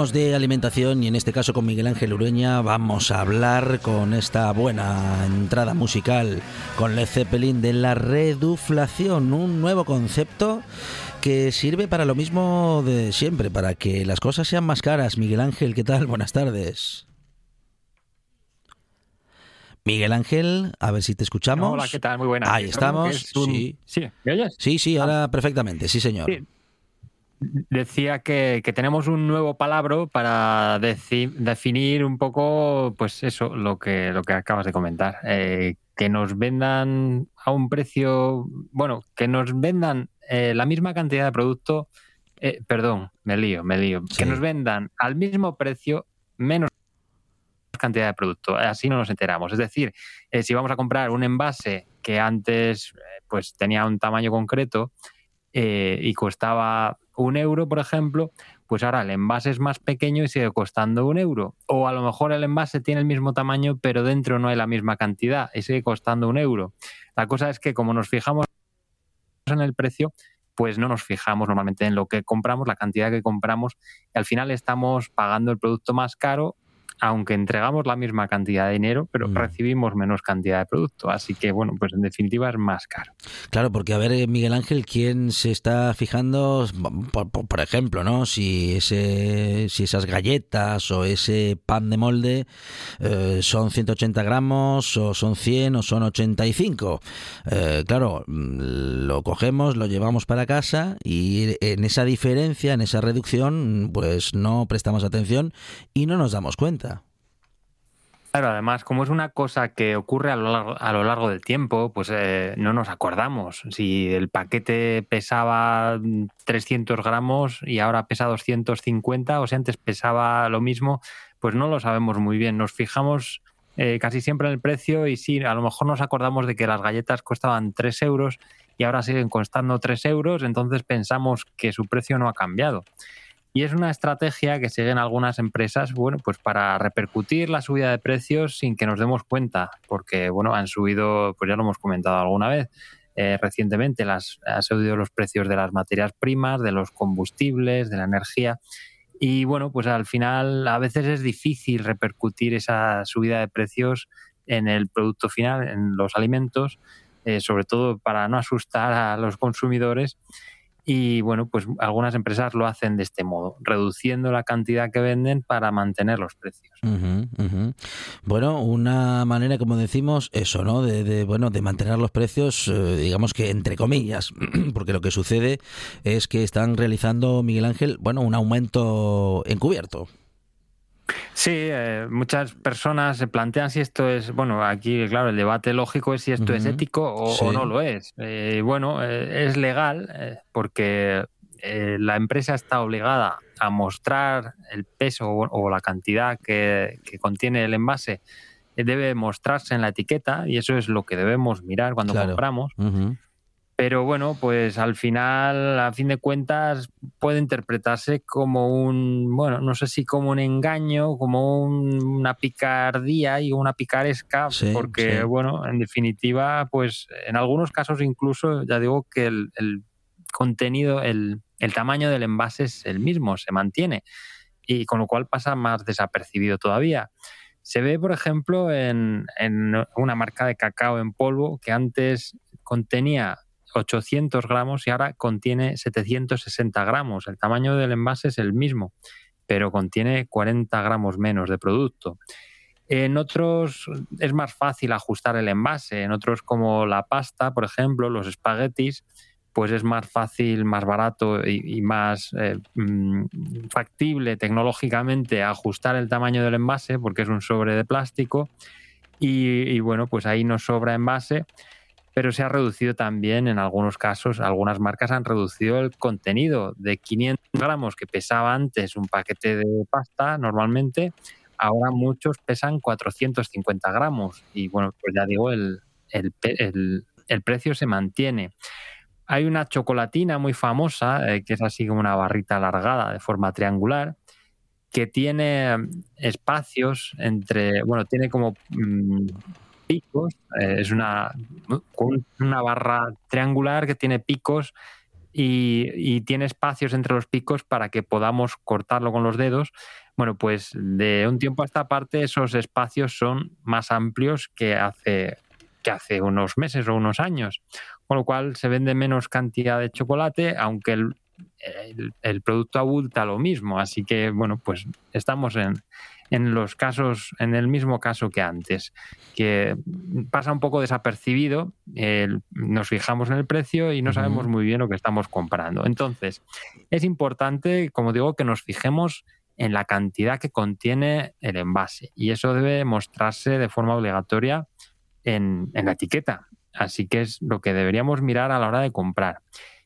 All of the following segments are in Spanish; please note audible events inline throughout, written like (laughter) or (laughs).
Hablamos de alimentación y en este caso con Miguel Ángel Ureña vamos a hablar con esta buena entrada musical con Led Zeppelin de la reduflación, un nuevo concepto que sirve para lo mismo de siempre, para que las cosas sean más caras. Miguel Ángel, ¿qué tal? Buenas tardes. Miguel Ángel, a ver si te escuchamos. Hola, ¿qué tal? Muy buenas. Ahí estamos. Sí. ¿Sí? ¿Me oyes? Sí, sí, ahora ah. perfectamente, sí, señor decía que, tenemos un nuevo palabra para definir un poco, pues eso, lo que, lo que acabas de comentar. Eh, que nos vendan a un precio, bueno, que nos vendan eh, la misma cantidad de producto, eh, perdón, me lío, me lío, que nos vendan al mismo precio menos cantidad de producto, así no nos enteramos. Es decir, si vamos a comprar un envase que antes pues tenía un tamaño concreto y costaba un euro, por ejemplo, pues ahora el envase es más pequeño y sigue costando un euro. O a lo mejor el envase tiene el mismo tamaño, pero dentro no hay la misma cantidad y sigue costando un euro. La cosa es que como nos fijamos en el precio, pues no nos fijamos normalmente en lo que compramos, la cantidad que compramos, y al final estamos pagando el producto más caro aunque entregamos la misma cantidad de dinero, pero mm. recibimos menos cantidad de producto. Así que, bueno, pues en definitiva es más caro. Claro, porque a ver, eh, Miguel Ángel, ¿quién se está fijando, por, ejemplo, ¿no? Si, ese, si esas galletas o ese pan de molde eh, son 180 gramos o son 100 o son 85? Eh, claro, mm, lo cogemos, lo llevamos para casa y en esa diferencia, en esa reducción, pues no prestamos atención y no nos damos cuenta. Claro, además, como es una cosa que ocurre a lo largo, del tiempo, pues eh, no nos acordamos. Si el paquete pesaba 300 gramos y ahora pesa 250, o si antes pesaba lo mismo, pues no lo sabemos muy bien. Nos fijamos eh, casi siempre en el precio y sí, a lo mejor nos acordamos de que las galletas costaban 3 euros y ahora siguen costando 3 euros, entonces pensamos que su precio no ha cambiado. Y es una estrategia que siguen algunas empresas, bueno, pues para repercutir la subida de precios sin que nos demos cuenta, porque, bueno, han subido, pues ya lo hemos comentado alguna vez, eh, recientemente las, han subido los precios de las materias primas, de los combustibles, de la energía. Y bueno, pues al final a veces es difícil repercutir esa subida de precios en el producto final, en los alimentos, eh, sobre todo para no asustar a los consumidores y bueno, pues algunas empresas lo hacen de este modo, reduciendo la cantidad que venden para mantener los precios. Bueno, una manera, como decimos, eso, ¿no? De, bueno, de mantener los precios, eh, digamos que entre comillas, (clears throat) porque lo que sucede es que están realizando, Miguel Ángel, bueno, un aumento encubierto. Sí, eh, muchas personas se plantean si esto es, bueno, aquí claro, el debate lógico es si esto es ético o, no lo es. Eh, bueno, eh, es legal porque la empresa está obligada a mostrar el peso o, la cantidad que, contiene el envase, debe mostrarse en la etiqueta y eso es lo que debemos mirar cuando compramos. Pero bueno, pues al final, a fin de cuentas, puede interpretarse como un, bueno, no sé si como un engaño, como una picardía y una picaresca, porque bueno, en definitiva, pues en algunos casos incluso, ya digo que el, contenido, el, el tamaño del envase es el mismo, se mantiene, y con lo cual pasa más desapercibido todavía. Se ve, por ejemplo, en, una marca de cacao en polvo que antes contenía 800 gramos y ahora contiene 760 gramos. El tamaño del envase es el mismo, pero contiene 40 gramos menos de producto. En otros es más fácil ajustar el envase. En otros como la pasta, por ejemplo, los espaguetis, pues es más fácil, más barato y, más eh, mm, factible tecnológicamente ajustar el tamaño del envase porque es un sobre de plástico y, bueno, pues ahí nos sobra envase, pero se ha reducido también en algunos casos, algunas marcas han reducido el contenido de 500 gramos que pesaba antes un paquete de pasta normalmente, ahora muchos pesan 450 gramos y bueno, pues ya digo, el, el precio se mantiene. Hay una chocolatina muy famosa, eh, que es así como una barrita alargada de forma triangular, que tiene mm, espacios entre, bueno, tiene como mm, picos, eh, es una, una barra triangular que tiene picos y, y, tiene espacios entre los picos para que podamos cortarlo con los dedos. Bueno, pues de un tiempo a esta parte esos espacios son más amplios que hace, que hace unos meses o unos años con lo cual se vende menos cantidad de chocolate, aunque el, producto abulta lo mismo. Así que, bueno, pues estamos en, los casos, en el mismo caso que antes, que pasa un poco desapercibido, nos fijamos en el precio y no sabemos muy bien lo que estamos comprando. Entonces, es importante, como digo, que nos fijemos en la cantidad que contiene el envase y eso debe mostrarse de forma obligatoria en la etiqueta. Así que es lo que deberíamos mirar a la hora de comprar.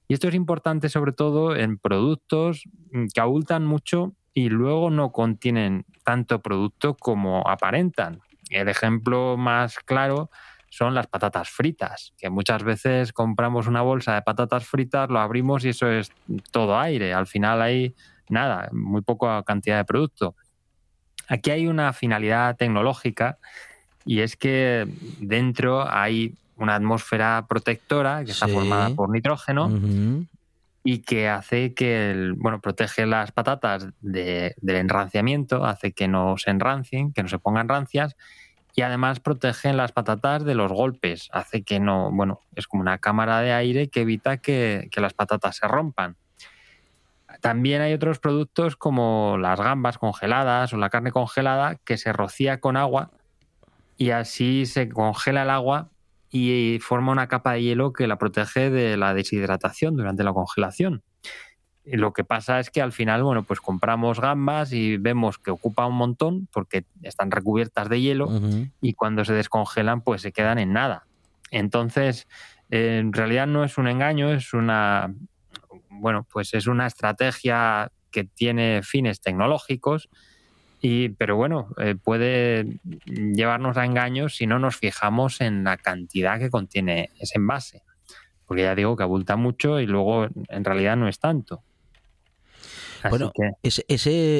Y esto es importante sobre todo en productos mm, que abultan mucho y luego no contienen tanto producto como aparentan. El ejemplo más claro son las patatas fritas, que muchas veces compramos una bolsa de patatas fritas, lo abrimos y eso es todo aire. Al final hay nada, muy poca cantidad de producto. Aquí hay una finalidad tecnológica y es que dentro hay una atmósfera protectora que está formada por nitrógeno y que hace que, bueno, protege las patatas del enranciamiento, hace que no se enrancien, que no se pongan rancias y además protege las patatas de los golpes, hace que no, bueno, es como una cámara de aire que evita que, que las patatas se rompan. También hay otros productos como las gambas congeladas o la carne congelada que se rocía con agua y así se congela el agua y forma una capa de hielo que la protege de la deshidratación durante la congelación. Y lo que pasa es que al final, bueno, pues compramos gambas y vemos que ocupa un montón porque están recubiertas de hielo y cuando se descongelan, pues se quedan en nada. Entonces, en realidad no es un engaño, es una, bueno, pues es una estrategia que tiene fines tecnológicos pero bueno, eh, puede llevarnos a engaños si no nos fijamos en la cantidad que contiene ese envase. Porque ya digo que abulta mucho y luego en realidad no es tanto bueno, ese,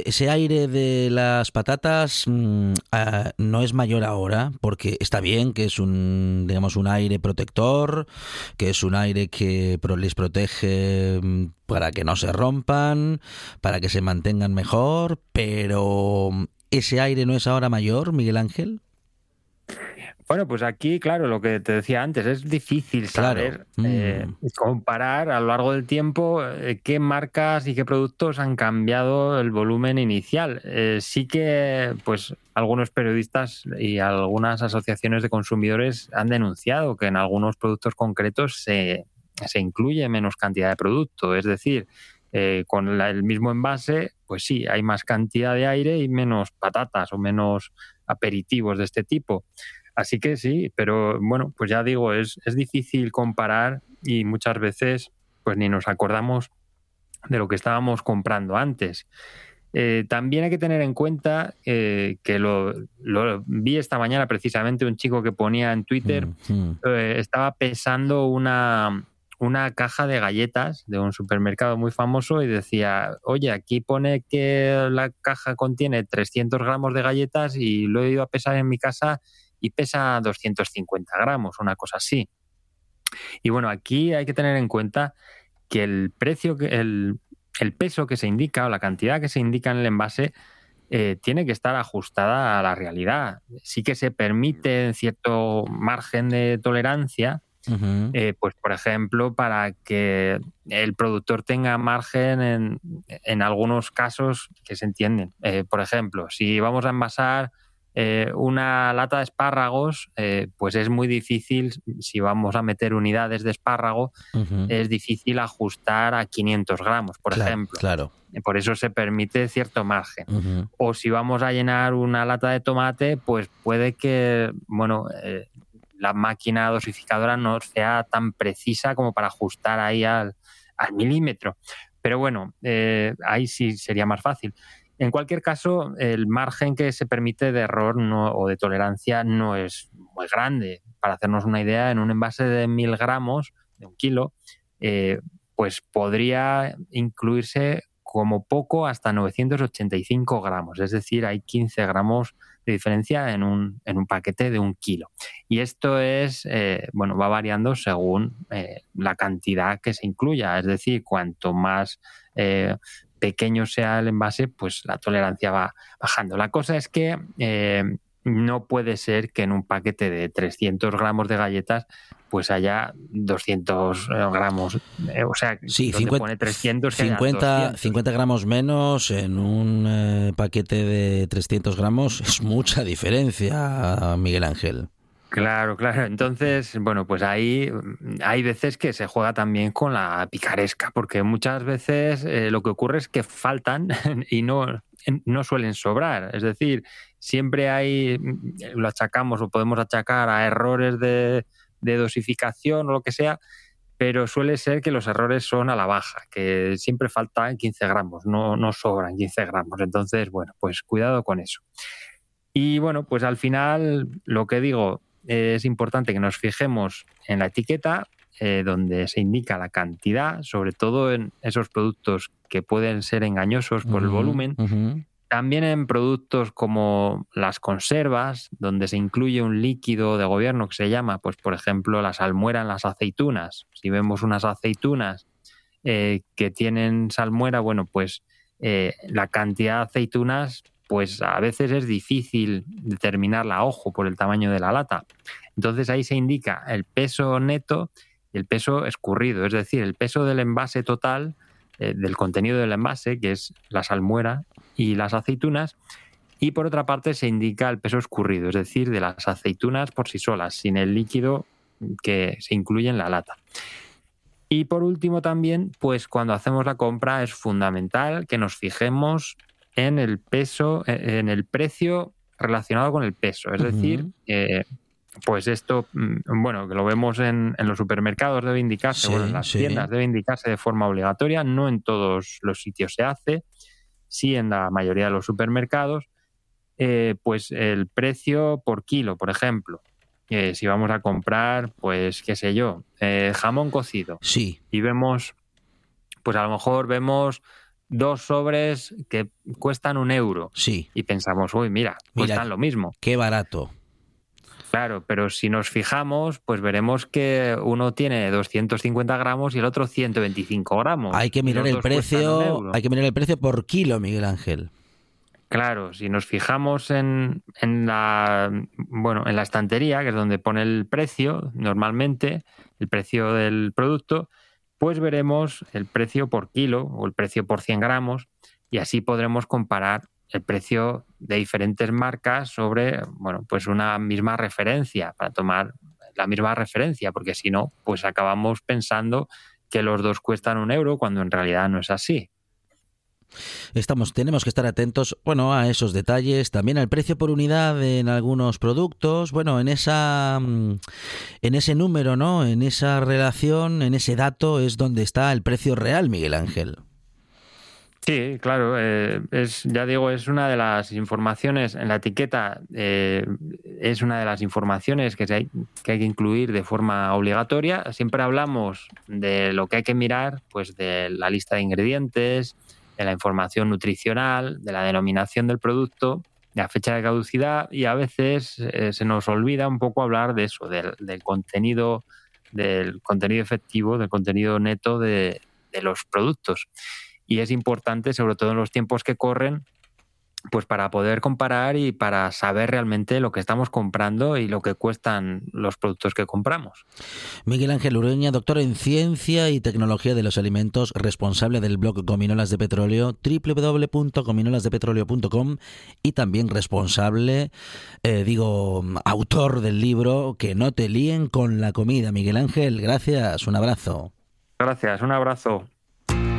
ese, aire de las patatas mm, ah, no es mayor ahora, porque está bien que es un, digamos, un aire protector, que es un aire que les protege mm, para que no se rompan, para que se mantengan mejor, pero ¿ese aire no es ahora mayor, Miguel Ángel? Bueno, pues aquí, claro, lo que te decía antes, es difícil saber eh, mm. comparar a lo largo del tiempo eh, qué marcas y qué productos han cambiado el volumen inicial. Eh, sí que, pues, algunos periodistas y algunas asociaciones de consumidores han denunciado que en algunos productos concretos se, se incluye menos cantidad de producto. Es decir, con el mismo envase, pues sí, hay más cantidad de aire y menos patatas o menos aperitivos de este tipo. Así que sí, pero bueno, pues ya digo, es, es difícil comparar y muchas veces pues ni nos acordamos de lo que estábamos comprando antes. Eh, también hay que tener en cuenta eh, que lo, vi esta mañana precisamente un chico que ponía en Twitter, mm, mm. Eh, estaba pesando una, una caja de galletas de un supermercado muy famoso y decía, oye, aquí pone que la caja contiene 300 gramos de galletas y lo he ido a pesar en mi casa y pesa 250 gramos, una cosa así. Y bueno, aquí hay que tener en cuenta que el precio, el, el peso que se indica o la cantidad que se indica en el envase eh, tiene que estar ajustada a la realidad. Sí que se permite cierto margen de tolerancia, eh, pues por ejemplo, para que el productor tenga margen en, en algunos casos que se entienden. Eh, por ejemplo, si vamos a envasar eh, una lata de espárragos, eh, pues es muy difícil, si vamos a meter unidades de espárrago, es difícil ajustar a 500 gramos, por ejemplo. Claro. Por eso se permite cierto margen. O si vamos a llenar una lata de tomate, pues puede que, bueno, eh, la máquina dosificadora no sea tan precisa como para ajustar ahí al, al milímetro. Pero bueno, ahí sí sería más fácil. En cualquier caso, el margen que se permite de error o de tolerancia no es muy grande. Para hacernos una idea, en un envase de mil gramos, de un kilo, eh, pues podría incluirse como poco hasta 985 gramos, es decir, hay 15 gramos de diferencia en un, en un paquete de un kilo. Y esto es, eh, bueno, va variando según eh, la cantidad que se incluya, es decir, cuanto más pequeño sea el envase, pues la tolerancia va bajando. La cosa es que eh, no puede ser que en un paquete de 300 gramos de galletas pues haya 200 eh, gramos, eh, o sea, sí, 50, pone 300, 50, 50, gramos menos en un paquete de 300 gramos es mucha diferencia, Miguel Ángel. Claro, claro. (laughs) Entonces, bueno, pues ahí mm, hay veces que se juega también con la picaresca, porque muchas veces eh, lo que ocurre es que faltan (laughs) y no, no suelen sobrar. Es decir, siempre hay, mm, lo achacamos o podemos achacar a errores de, dosificación o lo que sea, pero suele ser que los errores son a la baja, que siempre faltan 15 gramos, no, no sobran 15 gramos. Entonces, bueno, pues cuidado con eso. Y bueno, pues al final, lo que digo, es importante que nos fijemos en la etiqueta eh, donde se indica la cantidad, sobre todo en esos productos que pueden ser engañosos por el volumen. También en productos como las conservas, donde se incluye un líquido de gobierno que se llama, pues por ejemplo, la salmuera en las aceitunas. Si vemos unas aceitunas eh, que tienen salmuera, bueno, pues eh, la cantidad de aceitunas pues a veces es difícil determinarla a ojo por el tamaño de la lata. Entonces ahí se indica el peso neto y el peso escurrido, es decir, el peso del envase total, eh, del contenido del envase, que es la salmuera y las aceitunas, y por otra parte se indica el peso escurrido, es decir, de las aceitunas por sí solas, sin el líquido que se incluye en la lata. Y por último también, pues cuando hacemos la compra es fundamental que nos fijemos en el peso, e, en el precio relacionado con el peso. Es decir, eh, pues esto, mm, bueno, que lo vemos en, los supermercados debe indicarse, bueno, en las tiendas debe indicarse de forma obligatoria, no en todos los sitios se hace, sí en la mayoría de los supermercados, eh, pues el precio por kilo, por ejemplo. si vamos a comprar, pues qué sé yo, eh, jamón cocido. Sí. Y vemos, pues a lo mejor vemos dos sobres que cuestan un euro. Sí. Y pensamos, uy, mira, cuestan lo mismo. Qué barato. Claro, pero si nos fijamos, pues veremos que uno tiene 250 gramos y el otro 125 gramos. Hay que mirar el precio, hay que mirar el precio por kilo, Miguel Ángel. Claro, si nos fijamos en, en, la bueno, en la estantería, que es donde pone el precio, normalmente, el precio del producto, pues veremos el precio por kilo o el precio por 100 gramos y así podremos comparar el precio de diferentes marcas sobre, bueno, pues una misma referencia, para tomar la misma referencia, porque si no, pues acabamos pensando que los dos cuestan un euro cuando en realidad no es así. Estamos, tenemos que estar atentos, bueno, a esos detalles, también al precio por unidad en algunos productos, bueno, en esa, mm, en ese número, ¿no? En esa relación, en ese dato es donde está el precio real, Miguel Ángel. Sí, claro, eh, es, ya digo, es una de las informaciones en la etiqueta, eh, es una de las informaciones que, hay, que hay que incluir de forma obligatoria. Siempre hablamos de lo que hay que mirar, pues de la lista de ingredientes, de la información nutricional, de la denominación del producto, de la fecha de caducidad y a veces eh, se nos olvida un poco hablar de eso, del, contenido, del contenido efectivo, del contenido neto de, de los productos. Y es importante, sobre todo en los tiempos que corren, pues para poder comparar y para saber realmente lo que estamos comprando y lo que cuestan los productos que compramos. Miguel Ángel Ureña, doctor en Ciencia y Tecnología de los Alimentos, responsable del blog Gominolas de Petróleo, www.gominolasdepetróleo.com y también responsable, eh, digo, autor del libro Que no te líen con la comida. Miguel Ángel, gracias, un abrazo. Gracias, un abrazo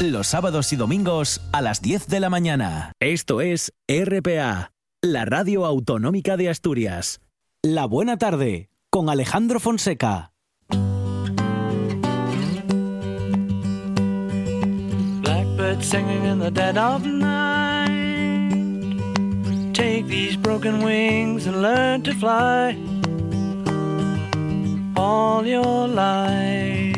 Los sábados y domingos a las 10 de la mañana. Esto es RPA, la radio autonómica de Asturias. La buena tarde, con Alejandro Fonseca. Blackbird singing in the dead of night. Take these broken wings and learn to fly all your life.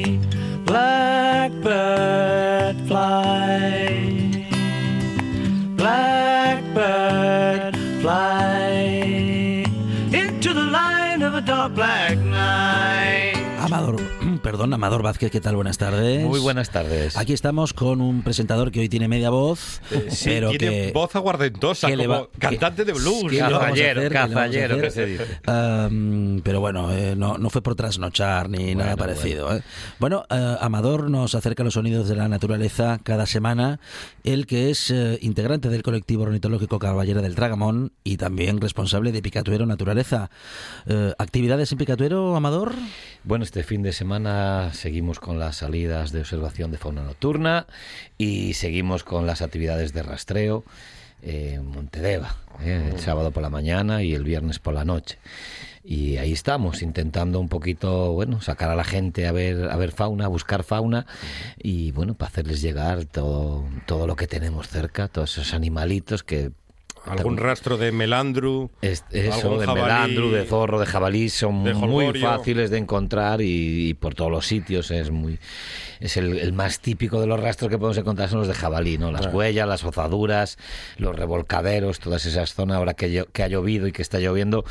Blackbird fly. Blackbird fly into the line of a dark black perdón, Amador Vázquez, ¿qué tal? Buenas tardes. Muy buenas tardes. Aquí estamos con un presentador que hoy tiene media voz, eh, sí, pero tiene que, voz aguardentosa, como cantante de blues. Cazallero, cazallero, que se dice. Um, pero bueno, eh, no, no, fue por trasnochar ni bueno, nada parecido. Bueno, ¿eh? bueno uh, Amador nos acerca los sonidos de la naturaleza cada semana, él que es integrante del colectivo ornitológico Caballero del Tragamón y también responsable de Picatuero Naturaleza. ¿Actividades en Picatuero, Amador? Bueno, este fin de semana seguimos con las salidas de observación de fauna nocturna y seguimos con las actividades de rastreo en Montedeva, ¿eh? el sábado por la mañana y el viernes por la noche. Y ahí estamos, intentando un poquito, bueno, sacar a la gente a ver, a ver fauna, a buscar fauna y, bueno, para hacerles llegar todo, todo lo que tenemos cerca, todos esos animalitos que algún rastro de melandru, es, eso, de jabalí, melandru, de zorro, de jabalí son de muy fáciles de encontrar y, y, por todos los sitios es muy es el, el, más típico de los rastros que podemos encontrar son los de jabalí, ¿no? Las claro. huellas, las ozaduras, los revolcaderos, todas esas zonas ahora que, que ha llovido y que está lloviendo,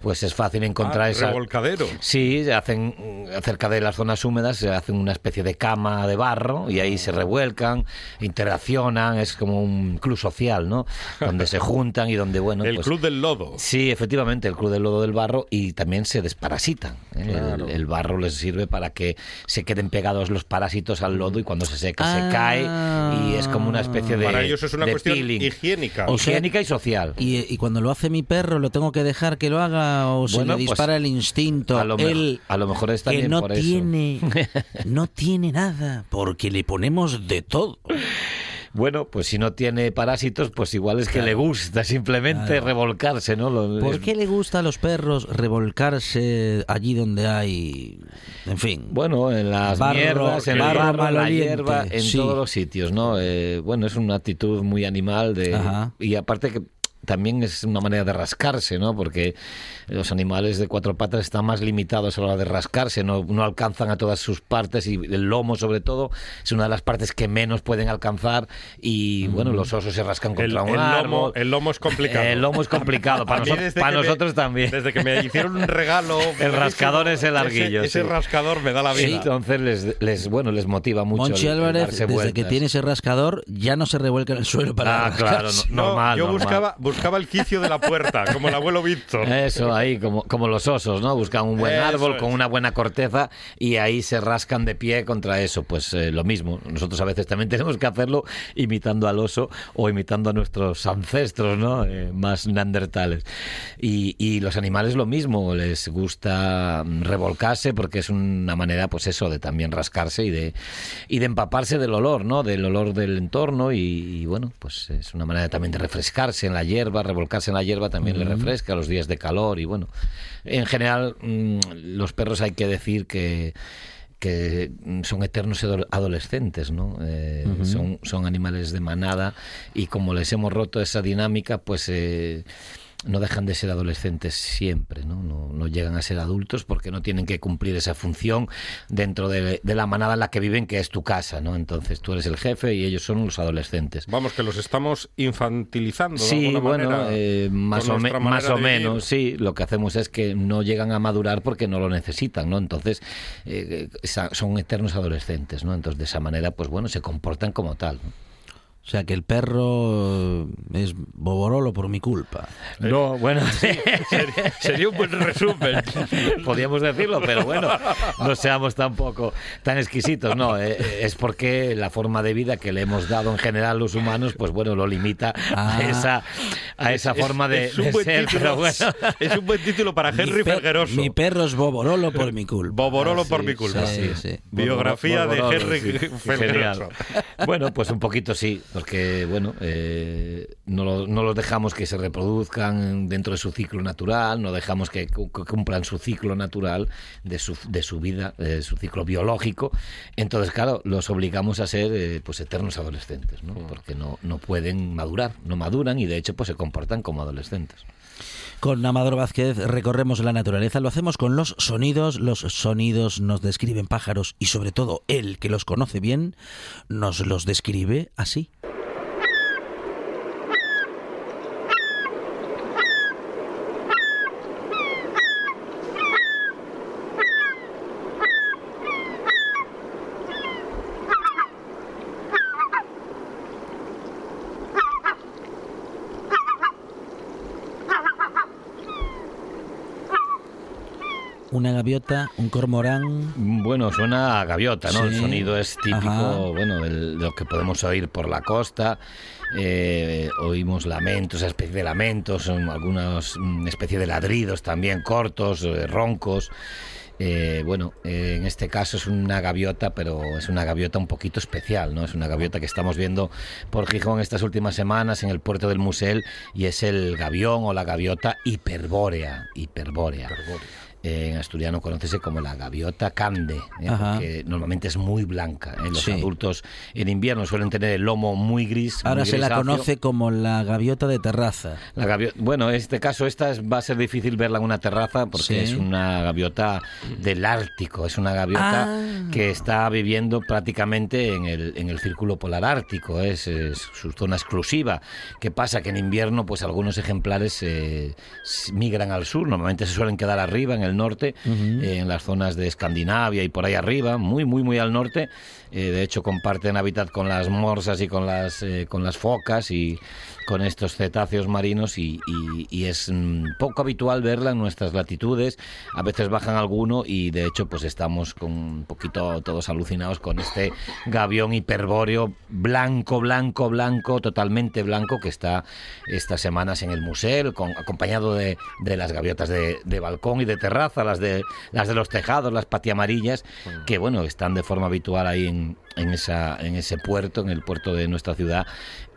pues es fácil encontrar ah, esa revolcadero. Sí, hacen cerca de las zonas húmedas se hacen una especie de cama de barro y ahí se revuelcan, interaccionan, es como un club social, ¿no? Donde se (laughs) juntan y donde bueno, el pues, club del lodo. Sí, efectivamente, el club del lodo del barro y también se desparasitan. ¿eh? Claro. El, el barro les sirve para que se queden pegados los parásitos al lodo y cuando se seca ah. se cae y es como una especie de para ellos es una de cuestión peeling. higiénica o higiénica y social y, y, cuando lo hace mi perro lo tengo que dejar que lo haga o se bueno, le dispara pues, el instinto a lo, Él, a lo mejor está que bien no por tiene eso. (laughs) no tiene nada porque le ponemos de todo bueno, pues si no tiene parásitos, pues igual es que Claro. le gusta simplemente Claro. revolcarse, ¿no? Lo- ¿Por qué le gusta a los perros revolcarse allí donde hay en fin Bueno, en las Barro, mierdas, en barro barro, la hierba, en sí. todos los sitios, ¿no? Eh, bueno, es una actitud muy animal de Ajá. y aparte que también es una manera de rascarse, ¿no? Porque los animales de cuatro patas están más limitados a la hora de rascarse, no, no alcanzan a todas sus partes y el lomo sobre todo es una de las partes que menos pueden alcanzar y bueno, los osos se rascan el, contra un el lomo, árbol. el lomo es complicado El lomo es complicado, (laughs) para, noso- para que me- nosotros también. desde que me hicieron un regalo (laughs) El rascador ese larguillo, ese, ese sí. rascador me da la Sí, vida entonces les, les bueno les motiva mucho Monchi el- el Álvarez desde que vueltas. tiene ese rascador ya no se revuelca en el suelo para Ah, claro, rascarse. no- No, normal, yo normal. buscaba, buscaba buscaba el quicio de la puerta, como el abuelo Víctor. Eso, ahí, como, como los osos, ¿no? Buscan un buen Eso árbol es. con una buena corteza y ahí se rascan de pie contra eso. Pues eh, lo mismo. Nosotros a veces también (laughs) tenemos que hacerlo imitando al oso o imitando a nuestros ancestros, ¿no? Eh, más neandertales. Y, y los animales lo mismo, les gusta revolcarse porque es una manera, pues eso, de también rascarse y de, y de empaparse del olor, ¿no? Del olor del entorno y, y, bueno, pues es una manera también de refrescarse en la hierba, revolcarse en la hierba también le refresca los días de calor y bueno, en general mm, los perros hay que decir que que mm, son eternos ado- adolescentes, ¿no? Eh, son, son animales de manada y como les hemos roto esa dinámica, pues eh, no dejan de ser adolescentes siempre, ¿no? ¿no? no llegan a ser adultos porque no tienen que cumplir esa función dentro de, de la manada en la que viven, que es tu casa, ¿no? Entonces tú eres el jefe y ellos son los adolescentes. Vamos, que los estamos infantilizando. de Sí, alguna bueno, manera, eh, más, o, me- más menos, sí. Lo que hacemos es que no llegan a madurar porque no lo necesitan, ¿no? Entonces, eh, esa- son eternos adolescentes, ¿no? Entonces, de esa manera, pues bueno, se comportan como tal. ¿no? O sea que el perro es boborolo por mi culpa. No, bueno, (laughs) Sería, sería un buen resumen. podríamos decirlo, pero bueno, no seamos tampoco tan exquisitos, no, eh, es porque la forma de vida que le hemos dado en general los humanos, pues bueno, lo limita Ah. a esa, a esa forma de, es un de buen ser, título, pero bueno. Es un buen título para Henry mi, per- Felgueroso. mi perro es boborolo por mi culpa. Boborolo Ah, por mi culpa. sí, sí. Biografía de Henry. Genial. Bueno, pues un poquito sí, porque bueno, eh, no, no los dejamos que se reproduzcan dentro de su ciclo natural, no dejamos que, cu- que cumplan su ciclo natural de su, de su vida, su ciclo biológico. Entonces, claro, los obligamos a ser eh, pues eternos adolescentes, ¿no? Porque no, no pueden madurar, no maduran y de hecho pues se comportan como adolescentes. Con Amador Vázquez recorremos la naturaleza, lo hacemos con los sonidos, los sonidos nos describen pájaros y sobre todo él que los conoce bien nos los describe así. Una gaviota, un cormorán, Bueno, suena a gaviota, ¿no? El sonido es típico, Ajá. bueno, de lo que podemos oír por la costa. Eh, oímos lamentos, esa especie de lamentos, son algunos mm, especie de ladridos también cortos, eh, roncos. Eh, bueno, eh, en este caso es una gaviota, pero es una gaviota un poquito especial, ¿no? Es una gaviota que estamos viendo por Gijón estas últimas semanas en el puerto del Musel y es el gavión o la gaviota hiperbórea, hiperbórea. Eh, en asturiano conócese como la gaviota cande, ¿eh? Porque normalmente es muy blanca. ¿eh? Los Sí. adultos en invierno suelen tener el lomo muy gris. ahora muy se la conoce como la gaviota de terraza. La Bueno, en este caso esta es- va a ser difícil verla en una terraza porque Sí. es una gaviota del Ártico, es una gaviota Ah. que está viviendo prácticamente en el, en el círculo polar ártico, es, es su zona exclusiva. ¿Qué pasa? Que en invierno pues algunos ejemplares eh, migran al sur, normalmente se suelen quedar arriba en el norte, eh, en las zonas de Escandinavia y por ahí arriba, muy, muy, muy al norte. Eh, de hecho comparten hábitat con las morsas y con las, eh, con las focas y con estos cetáceos marinos y, y- y es mm, poco habitual verla en nuestras latitudes. A veces bajan alguno y de hecho pues estamos con un poquito todos alucinados con este gavión hiperbóreo blanco, blanco, blanco, totalmente blanco que está estas semanas en el museo, con, acompañado de, de las gaviotas de, de balcón y de terraza, las de, las de los tejados, las patiamarillas, que bueno, están de forma habitual ahí en, and en, esa, en ese puerto, en el puerto de nuestra ciudad,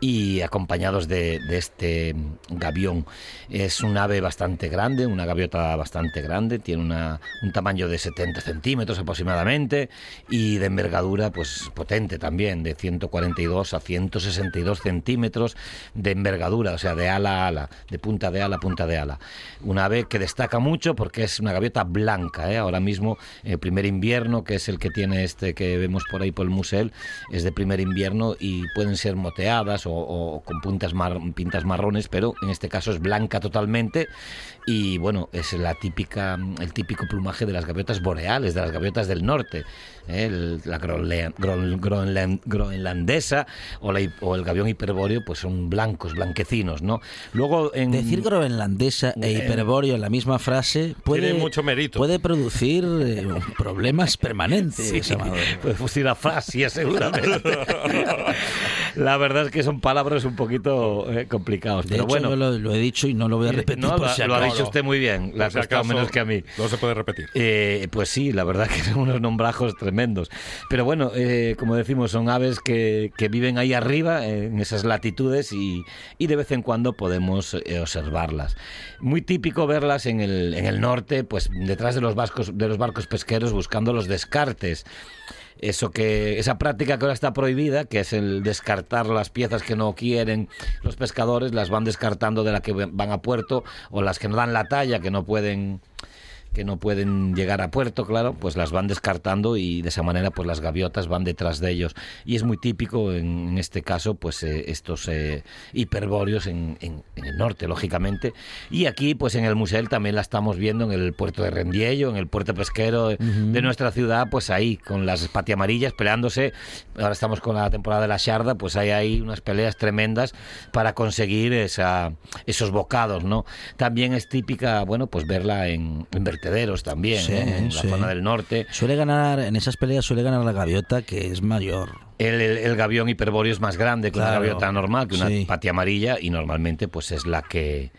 y acompañados de, este gavión. Es un ave bastante grande, una gaviota bastante grande, tiene una, un tamaño de 70 centímetros aproximadamente y de envergadura pues potente también, de 142 a 162 centímetros de envergadura, o sea, de ala a ala, de punta de ala a punta de ala. Una ave que destaca mucho porque es una gaviota blanca, ¿eh? ahora mismo el primer invierno, que es el que tiene este que vemos por ahí por el museo, es de primer invierno y pueden ser moteadas o, o con puntas mar- pintas marrones, pero en este caso es blanca totalmente y bueno, es la típica, el típico plumaje de las gaviotas boreales, de las gaviotas del norte, ¿eh? El- la gronlan- groenlandesa o, la o el gavión hiperbóreo, pues son blancos, blanquecinos, ¿no? Luego en Decir groenlandesa e hiperbóreo en la misma frase puede, Tiene mucho mérito. puede producir eh, problemas permanentes, Sí, pues decir afasia (laughs) seguramente. (laughs) La verdad es que son palabras un poquito eh, complicados, De pero hecho, bueno. yo lo, lo he dicho y no lo voy a repetir no, por lo, si lo ha dicho usted muy bien, la ha costado menos que a mí. No se puede repetir. Eh, pues sí, la verdad (laughs) que son unos nombrajos tremendos. Pero bueno, eh, como decimos, son aves que, viven ahí arriba, en esas latitudes, y, de vez en cuando podemos eh, observarlas. Muy típico verlas en el, norte, pues detrás de los, vascos, de los barcos pesqueros buscando los descartes. Eso que, esa práctica que ahora está prohibida, que es el descartar las piezas que no quieren los pescadores, las van descartando de la que van a puerto, o las que no dan la talla, que no pueden que no pueden llegar a puerto, claro, pues las van descartando y de esa manera pues las gaviotas van detrás de ellos. Y es muy típico en, en este caso pues eh, estos eh, hiperbóreos en, en- en el norte, lógicamente. Y aquí pues en el museo también la estamos viendo en el puerto de Rendiello, en el puerto pesquero de, de nuestra ciudad, pues ahí con las patiamarillas peleándose. Ahora estamos con la temporada de la Sharda, pues hay ahí unas peleas tremendas para conseguir esa, esos bocados, ¿no? También es típica, bueno, pues verla en, en vertederos también, Sí, ¿eh? en la sí. zona del norte. Suele ganar, en esas peleas suele ganar la gaviota, que es mayor. El, el- el gavión hiperbóreo es más grande que una Claro, gaviota normal, que una sí. patia amarilla, y normalmente pues es la que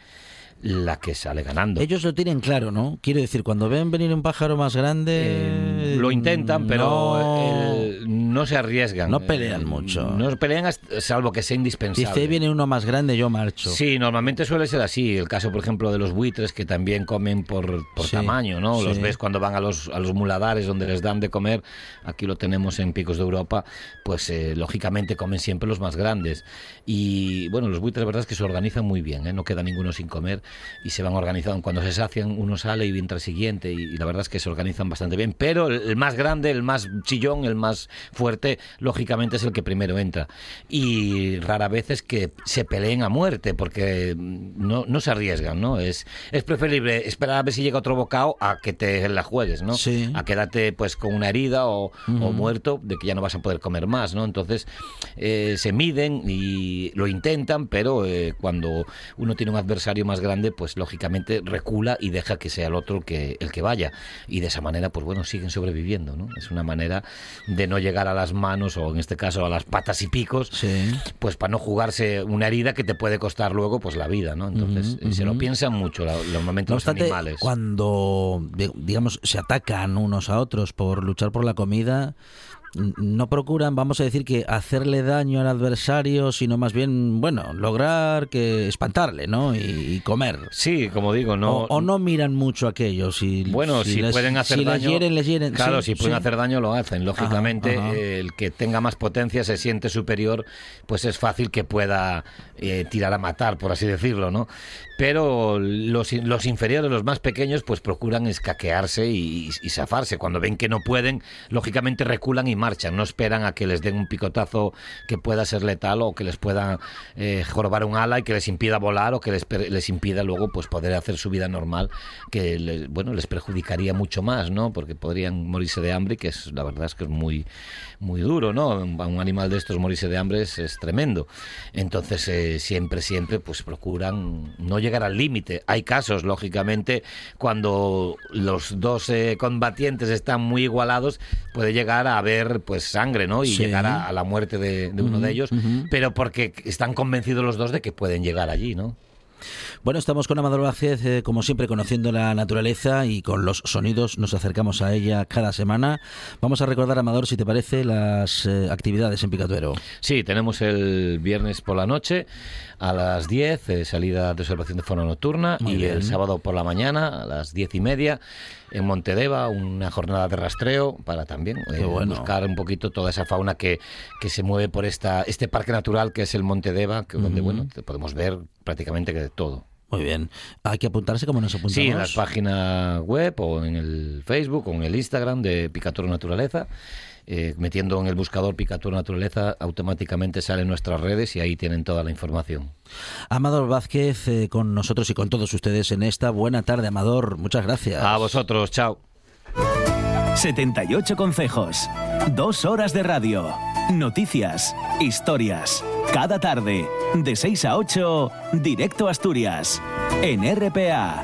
la que sale ganando. Ellos lo tienen claro, ¿no? Quiero decir, cuando ven venir un pájaro más grande... Eh, lo intentan, pero no- el- no se arriesgan. No pelean Eh, mucho. No pelean hasta- salvo que sea indispensable. Dice, viene uno más grande, yo marcho. Sí, normalmente suele ser así. El caso, por ejemplo, de los buitres que también comen por, por Sí, tamaño, ¿no? Los ves cuando van a los, a los muladares donde les dan de comer. Aquí lo tenemos en Picos de Europa. Pues eh, lógicamente comen siempre los más grandes. Y bueno, los buitres, la verdad es que se organizan muy bien, ¿eh? No queda ninguno sin comer y se van organizando. Cuando se sacian, uno sale y entra el siguiente. Y, y la verdad es que se organizan bastante bien. Pero el, el más grande, el más chillón, el más fuerte, lógicamente es el que primero entra. Y rara vez es que se peleen a muerte, porque mm, no, no se arriesgan, ¿no? Es, es preferible esperar a ver si llega otro bocado a que te la juegues, ¿no? Sí. A quedarte pues con una herida o, o muerto de que ya no vas a poder comer más, ¿no? Entonces eh, se miden y lo intentan, pero eh, cuando uno tiene un adversario más grande, pues lógicamente recula y deja que sea el otro el que, el que vaya. Y de esa manera, pues bueno, siguen sobreviviendo, ¿no? Es una manera de no llegar a las manos o en este caso a las patas y picos, Sí. pues para no jugarse una herida que te puede costar luego pues la vida, ¿no? Entonces se lo piensan mucho la- No los obstante, animales. cuando, di- digamos, se atacan unos a otros por luchar por la comida, no procuran, vamos a decir, que hacerle daño al adversario, sino más bien, bueno, lograr que espantarle, ¿no? Y, y comer. Sí, como digo, no. o, o no miran mucho aquello. Si, Bueno, si, les- pueden hacer si daño. les hieren, les hieren. Claro, Sí, si pueden sí. hacer daño, lo hacen. Lógicamente, Ajá, ajá. eh, el que tenga más potencia se siente superior, pues es fácil que pueda eh, tirar a matar, por así decirlo, ¿no? Pero los, los inferiores, los más pequeños, pues procuran escaquearse y, y zafarse. Cuando ven que no pueden, lógicamente reculan y marchan. No esperan a que les den un picotazo que pueda ser letal o que les pueda eh, un ala y que les impida volar o que les, les impida luego pues poder hacer su vida normal, que le- bueno les perjudicaría mucho más, ¿no? Porque podrían morirse de hambre, que es la verdad es que es muy muy duro, ¿no? Un, un animal de estos morirse de hambre es, es tremendo. Entonces eh, siempre siempre pues procuran no llegar al límite. Hay casos, lógicamente, cuando los dos eh, combatientes están muy igualados, puede llegar a haber pues sangre, ¿no? Y Sí. llegar a, a la muerte de, de uno de ellos, pero porque están convencidos los dos de que pueden llegar allí, ¿no? Bueno, estamos con Amador Vázquez, eh, como siempre, conociendo la naturaleza y con los sonidos nos acercamos a ella cada semana. Vamos a recordar, Amador, si te parece, las eh, actividades en Picatuero. Sí, tenemos el viernes por la noche a las 10, eh, salida de observación de fauna nocturna, Muy y bien. el sábado por la mañana a las 10 y media en Montedeva, una jornada de rastreo para también eh, bueno. buscar un poquito toda esa fauna que, que se mueve por esta este parque natural que es el Montedeva, que, donde bueno te podemos ver prácticamente que de todo. Muy bien. ¿Hay que apuntarse como nos apuntamos? Sí, en las páginas web o en el Facebook o en el Instagram de Picatura Naturaleza. Eh, metiendo en el buscador Picatura Naturaleza, automáticamente salen nuestras redes y ahí tienen toda la información. Amador Vázquez eh, con nosotros y con todos ustedes en esta buena tarde, Amador. Muchas gracias. A vosotros, chao. 78 consejos, dos horas de radio, noticias, historias. Cada tarde, de 6 a 8, directo a Asturias, en RPA.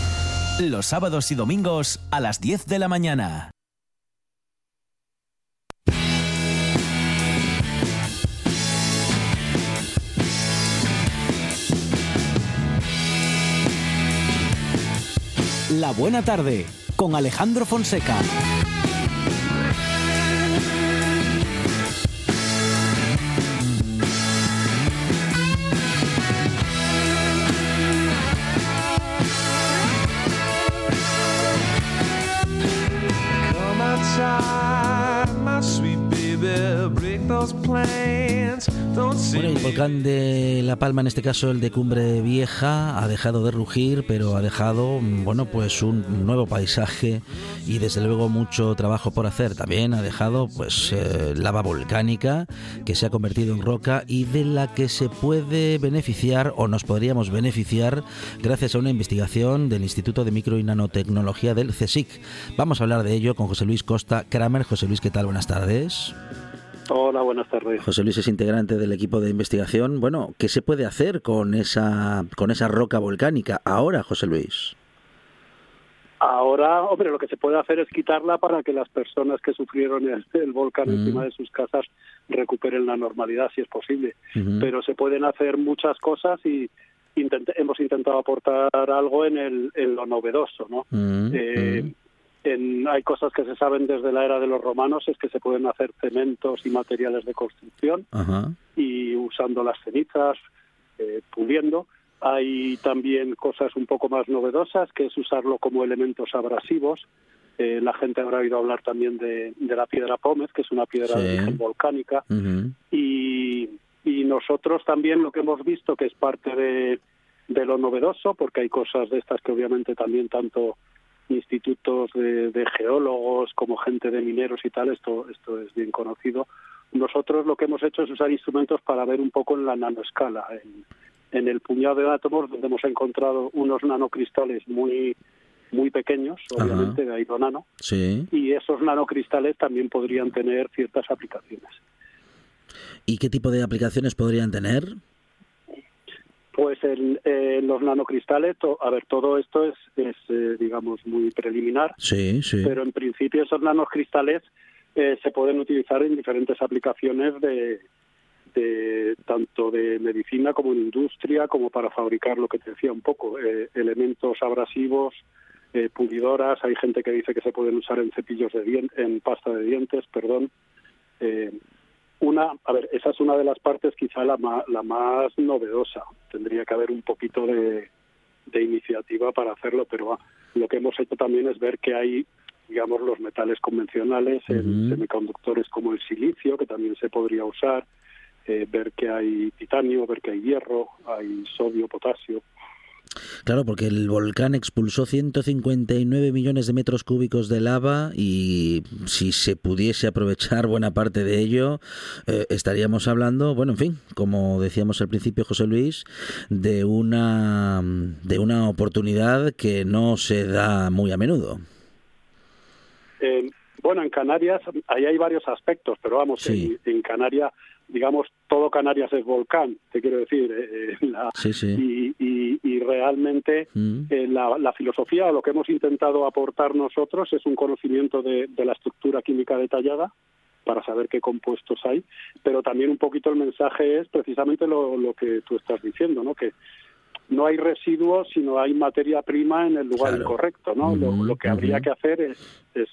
Los sábados y domingos a las 10 de la mañana. La buena tarde con Alejandro Fonseca. Bueno, el volcán de La Palma, en este caso el de Cumbre Vieja, ha dejado de rugir, pero ha dejado, mm, bueno, pues un nuevo paisaje y desde luego mucho trabajo por hacer. También ha dejado, pues, eh, lava volcánica que se ha convertido en roca y de la que se puede beneficiar o nos podríamos beneficiar gracias a una investigación del Instituto de Micro y Nanotecnología del CSIC. Vamos a hablar de ello con José Luis Costa Kramer. José Luis, ¿qué tal? Buenas tardes. Hola, buenas tardes. José Luis es integrante del equipo de investigación. Bueno, ¿qué se puede hacer con esa con esa roca volcánica ahora, José Luis? Ahora, hombre, lo que se puede hacer es quitarla para que las personas que sufrieron el, el volcán Mm. encima de sus casas recuperen la normalidad, si es posible. Pero se pueden hacer muchas cosas y intent- hemos intentado aportar algo en, el, en lo novedoso, ¿no? Mm, Eh, mm. En- hay cosas que se saben desde la era de los romanos, es que se pueden hacer cementos y materiales de construcción Ajá. y usando las cenizas, eh, puliendo. Hay también cosas un poco más novedosas, que es usarlo como elementos abrasivos. Eh, la gente habrá oído hablar también de, de la piedra pómez, que es una piedra Sí. de origen volcánica. Y, y nosotros también lo que hemos visto, que es parte de, de lo novedoso, porque hay cosas de estas que obviamente también tanto institutos de, de geólogos como gente de mineros y tal, esto, esto es bien conocido. Nosotros lo que hemos hecho es usar instrumentos para ver un poco en la nanoescala, en, en el puñado de átomos, donde hemos encontrado unos nanocristales muy muy pequeños, Ajá. obviamente, de ahí lo nano, Sí. y esos nanocristales también podrían tener ciertas aplicaciones. ¿Y qué tipo de aplicaciones podrían tener? Pues en, en los nanocristales, to- a ver, todo esto es, es eh, digamos, muy preliminar, Sí, sí. pero en principio esos nanocristales eh, se pueden utilizar en diferentes aplicaciones de, de tanto de medicina como en industria, como para fabricar lo que te decía un poco, eh, elementos abrasivos, eh, pulidoras. Hay gente que dice que se pueden usar en cepillos de dientes, en pasta de dientes, perdón. Una, a ver, esa es una de las partes quizá la más, la más novedosa. Tendría que haber un poquito de, de iniciativa para hacerlo, pero ah, lo que hemos hecho también es ver que hay, digamos, los metales convencionales, en semiconductores como el silicio, que también se podría usar, eh, ver que hay titanio, ver que hay hierro, hay sodio, potasio. Claro, porque el volcán expulsó 159 millones de metros cúbicos de lava y si se pudiese aprovechar buena parte de ello, eh, estaríamos hablando, bueno, en fin, como decíamos al principio, José Luis, de una de una oportunidad que no se da muy a menudo. Eh, bueno, en Canarias, ahí hay varios aspectos, pero vamos, Sí. en, en Canarias, digamos, todo Canarias es volcán, te quiero decir, eh, eh, la- Sí, sí. y, y- y realmente Mm. eh, la, la filosofía o lo que hemos intentado aportar nosotros es un conocimiento de, de la estructura química detallada para saber qué compuestos hay, pero también un poquito el mensaje es precisamente lo, lo que tú estás diciendo, ¿no? Que no hay residuos, sino hay materia prima en el lugar Claro. incorrecto, ¿no? Lo- Ujú, lo, que habría ujú. que hacer es, es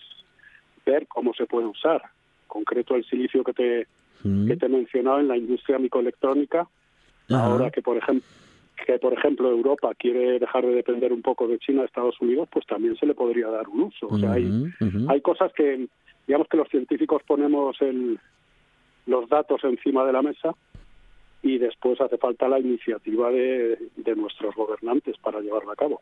ver cómo se puede usar. En concreto, el silicio que te, Mm. que te he mencionado en la industria microelectrónica, Ajá. ahora que por ejemplo que por ejemplo Europa quiere dejar de depender un poco de China, Estados Unidos, pues también se le podría dar un uso. O sea, hay, hay cosas que, digamos que los científicos ponemos el, los datos encima de la mesa y después hace falta la iniciativa de, de nuestros gobernantes para llevarla a cabo.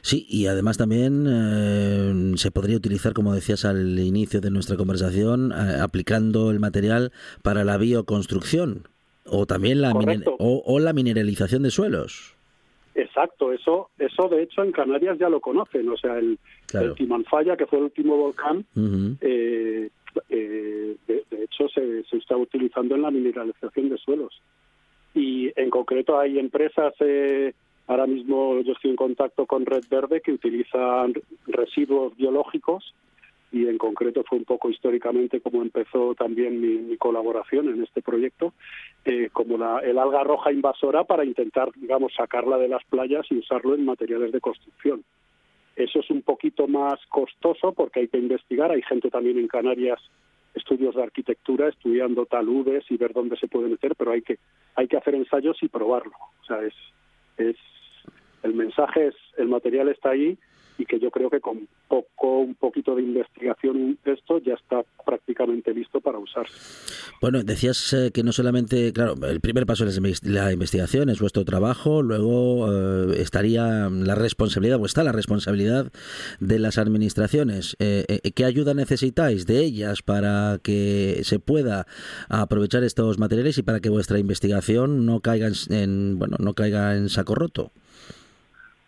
Sí, y además también eh, se podría utilizar, como decías al inicio de nuestra conversación, eh, aplicando el material para la bioconstrucción o también la, o, o la mineralización de suelos. Exacto, eso, eso de hecho en Canarias ya lo conocen, o sea, el, Claro. el Timanfaya, que fue el último volcán, eh, de, de hecho se, se está utilizando en la mineralización de suelos. Y en concreto hay empresas, eh, ahora mismo yo estoy en contacto con Red Verde, que utilizan residuos biológicos y en concreto fue un poco históricamente como empezó también mi, colaboración en este proyecto, eh, como la, el alga roja invasora para intentar, digamos, sacarla de las playas y usarlo en materiales de construcción. Eso es un poquito más costoso porque hay que investigar. Hay gente también en Canarias, estudios de arquitectura, estudiando taludes y ver dónde se puede meter, pero hay que hay que hacer ensayos y probarlo. O sea, es es el mensaje es el material está ahí y que yo creo que con poco un poquito de investigación esto ya está prácticamente listo para usarse. Bueno, decías eh, que no solamente, claro, el primer paso es la inves- la investigación, es vuestro trabajo, luego eh, estaría la responsabilidad, o está la responsabilidad de las administraciones. Eh, eh, ¿Qué ayuda necesitáis de ellas para que se pueda aprovechar estos materiales y para que vuestra investigación no caiga en- bueno, no caiga en saco roto?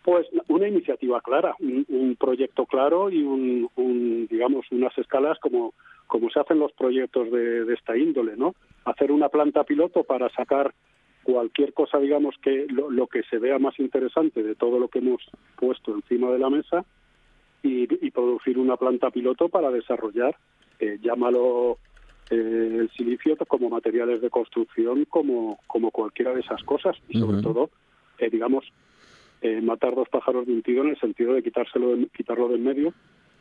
Pues una iniciativa clara, un, un proyecto claro y un, un, digamos unas escalas como como se hacen los proyectos de, de esta índole, ¿no? Hacer una planta piloto para sacar cualquier cosa, digamos que lo, lo que se vea más interesante de todo lo que hemos puesto encima de la mesa y, y producir una planta piloto para desarrollar, eh, llámalo eh, el silicio como materiales de construcción, como como cualquiera de esas cosas y sobre todo, eh, digamos eh, matar dos pájaros de un tiro en el sentido de quitárselo de- quitarlo del medio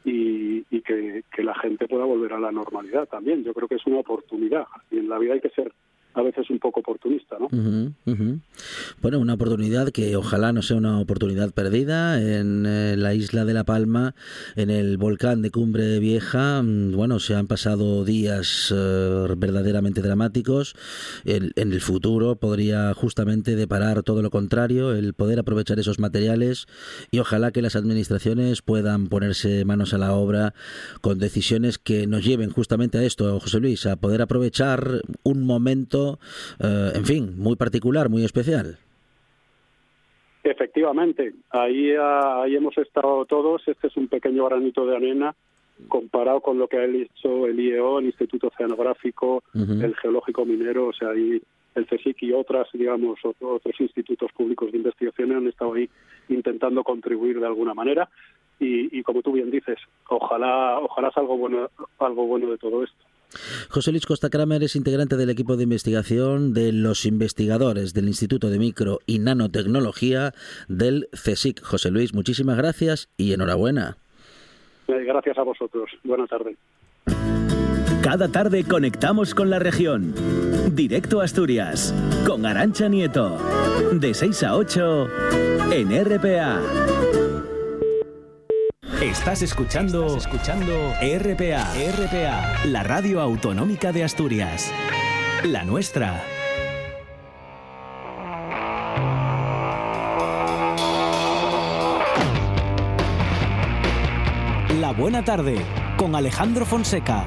y, y que, que la gente pueda volver a la normalidad también. Yo creo que es una oportunidad y en la vida hay que ser a veces un poco oportunista, ¿no? Bueno, una oportunidad que ojalá no sea una oportunidad perdida en eh, la isla de La Palma, en el volcán de Cumbre Vieja. mm, Bueno, se han pasado días eh, verdaderamente dramáticos. El- en el futuro podría justamente deparar todo lo contrario, el poder aprovechar esos materiales y ojalá que las administraciones puedan ponerse manos a la obra con decisiones que nos lleven justamente a esto, José Luis, a poder aprovechar un momento, eh, en fin, muy particular, muy especial. Efectivamente, ahí, ah, ahí hemos estado todos. Este es un pequeño granito de arena comparado con lo que ha hecho el IEO, el Instituto Oceanográfico, el Geológico Minero, o sea, ahí el CSIC y otras, digamos, otro- otros institutos públicos de investigación han estado ahí intentando contribuir de alguna manera. Y, y como tú bien dices, ojalá, ojalá salga algo bueno, algo bueno de todo esto. José Luis Costa Kramer es integrante del equipo de investigación de los investigadores del Instituto de Micro y Nanotecnología del CSIC. José Luis, muchísimas gracias y enhorabuena. Eh, Gracias a vosotros. Buenas tardes. Cada tarde conectamos con la región. Directo a Asturias, con Arancha Nieto. De 6 a 8 en RPA. Estás escuchando, escuchando RPA, RPA, la radio autonómica de Asturias. La nuestra. La buena tarde con Alejandro Fonseca.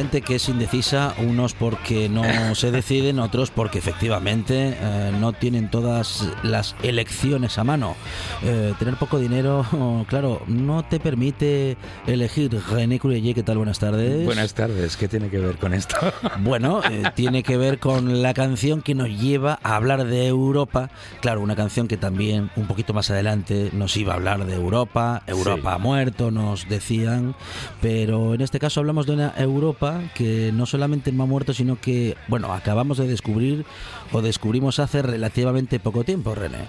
Gente que es indecisa, unos porque no (laughs) se deciden, otros porque efectivamente eh, no tienen todas las elecciones a mano. Eh, tener poco dinero, (laughs) claro, no te permite elegir. René Cruelle, ¿qué tal? Buenas tardes. Buenas tardes, ¿qué tiene que ver con esto? (laughs) Bueno, eh, tiene que ver con la canción que nos lleva a hablar de Europa. Claro, una canción que también un poquito más adelante nos iba a hablar de Europa. Europa Sí. ha muerto, nos decían. Pero en este caso hablamos de una Europa que no solamente no ha muerto, sino que, bueno, acabamos de descubrir o descubrimos hace relativamente poco tiempo, René.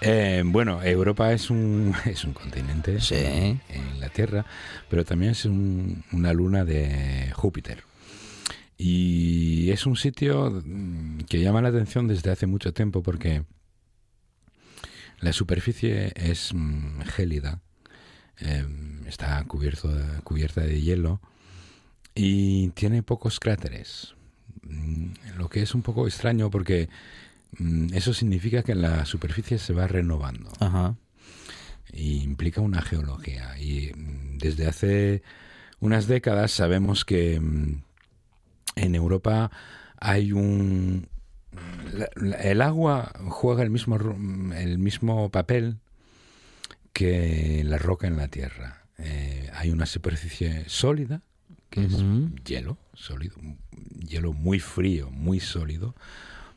Eh, bueno, Europa es un, (laughs) es un continente Sí. en, en la Tierra, pero también es un- una luna de Júpiter. Y es un sitio mm, que llama la atención desde hace mucho tiempo porque la superficie es mm, gélida, eh, está cubierto cubierta de hielo y tiene pocos cráteres. Mm, Lo que es un poco extraño porque mm, eso significa que la superficie se va renovando Ajá. y implica una geología. Y mm, desde hace unas décadas sabemos que en Europa hay un... el agua juega el mismo, el mismo papel que la roca en la tierra. Eh, hay una superficie sólida, que es hielo, sólido, hielo muy frío, muy sólido,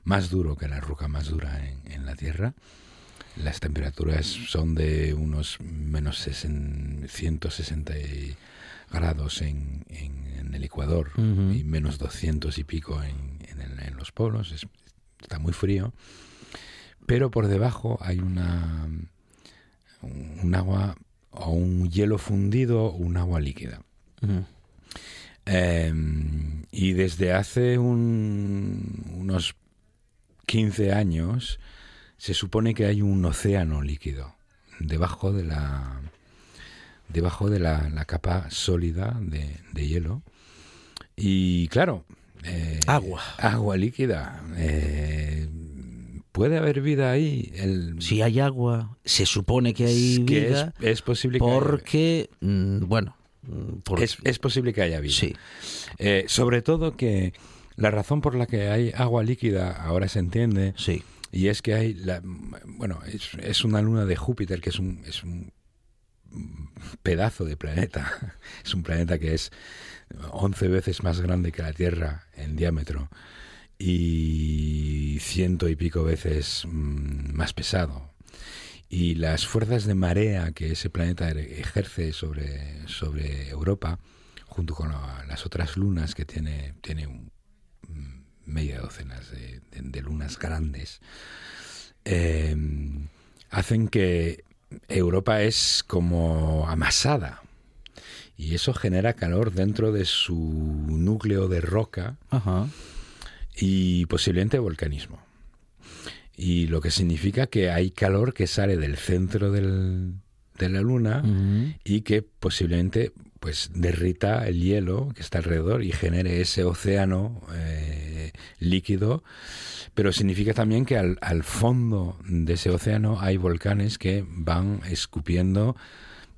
más duro que la roca más dura en, en la tierra. Las temperaturas son de unos menos sesen- 160 y- grados en, en- en el Ecuador y menos 200 y pico en, en los polos. Es- está muy frío. Pero por debajo hay una un, un agua o un hielo fundido o un agua líquida. Ujú. Eh, y desde hace un- unos 15 años se supone que hay un océano líquido debajo de la debajo de la, la capa sólida de, de hielo y claro eh, Agua. agua líquida eh, puede haber vida ahí el, Si hay agua, se supone que hay que es, vida. es posible que Porque, mm, bueno, mm, es, es posible que haya vida sí, Eh, sobre todo que la razón por la que hay agua líquida ahora se entiende sí. y es que hay la, bueno es, es una luna de Júpiter que es un es un pedazo de planeta. (laughs) Es un planeta que es 11 veces más grande que la Tierra en diámetro y ciento y pico veces mm, más pesado y las fuerzas de marea que ese planeta er- ejerce sobre, sobre Europa, junto con la- las otras lunas que tiene, tiene un- mm, media docena de, de- de lunas grandes, eh, hacen que Europa es como amasada. Y eso genera calor dentro de su núcleo de roca Ajá. y posiblemente volcanismo. Y lo que significa que hay calor que sale del centro del- de la Luna y que posiblemente pues derrita el hielo que está alrededor y genere ese océano eh, líquido. Pero significa también que al, al fondo de ese océano hay volcanes que van escupiendo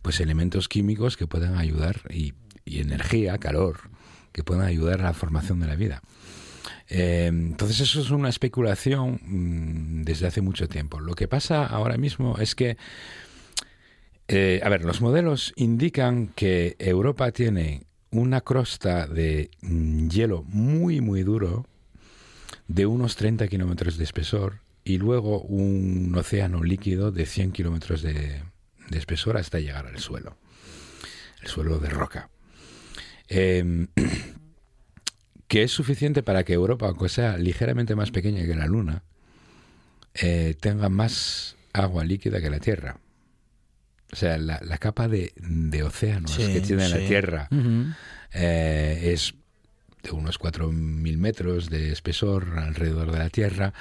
pues elementos químicos que pueden ayudar y, y energía, calor, que pueden ayudar a la formación de la vida. Eh, entonces eso es una especulación mm, desde hace mucho tiempo. Lo que pasa ahora mismo es que, eh, a ver, los modelos indican que Europa tiene una crosta de mm, hielo muy, muy duro, de unos 30 kilómetros de espesor, y luego un océano líquido de 100 kilómetros de, espesor hasta llegar al suelo, el suelo de roca. Eh, (clears throat) que es suficiente para que Europa, aunque sea ligeramente más pequeña que la Luna, eh, tenga más agua líquida que la Tierra. O sea, la, la capa de, de océanos Sí, que tiene la. Tierra eh, es de unos 4.000 metros de espesor alrededor de la Tierra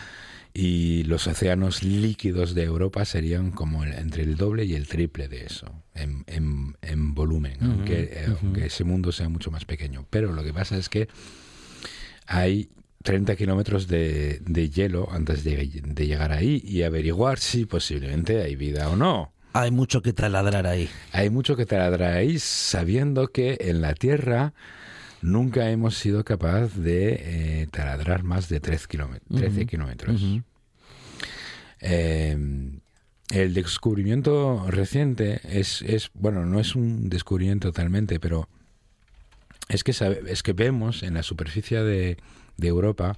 y los océanos líquidos de Europa serían como entre el doble y el triple de eso en, en- en volumen, aunque, eh, aunque ese mundo sea mucho más pequeño. Pero lo que pasa es que hay 30 kilómetros de, de hielo antes de, de llegar ahí y averiguar si posiblemente hay vida o no. Hay mucho que taladrar ahí. Hay mucho que taladrar ahí sabiendo que en la Tierra nunca hemos sido capaz de eh, taladrar más de 3 kilómetros, 13 Ujú, kilómetros. Eh, el descubrimiento reciente es, es, bueno, no es un descubrimiento totalmente, pero es que, sabe- es que vemos en la superficie de, de Europa,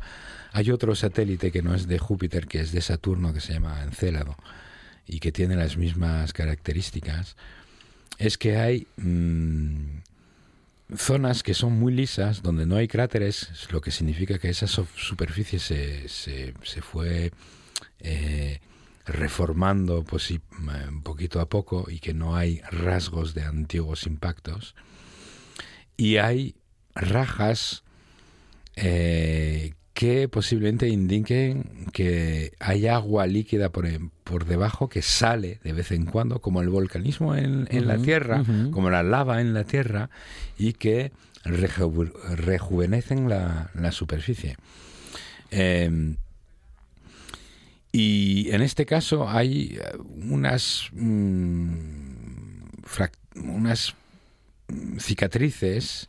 hay otro satélite que no es de Júpiter, que es de Saturno, que se llama Encélado, y que tiene las mismas características, es que hay mm, zonas que son muy lisas, donde no hay cráteres, lo que significa que esa superficie se, se, se fue eh, reformando pues, sí, m- poquito a poco y que no hay rasgos de antiguos impactos. Y hay rajas eh, que posiblemente indiquen que hay agua líquida por, por debajo que sale de vez en cuando, como el volcanismo en, en la Tierra, como la lava en la Tierra, y que reju- rejuvenecen la, la superficie. Eh, y en este caso hay unas, mm, unas cicatrices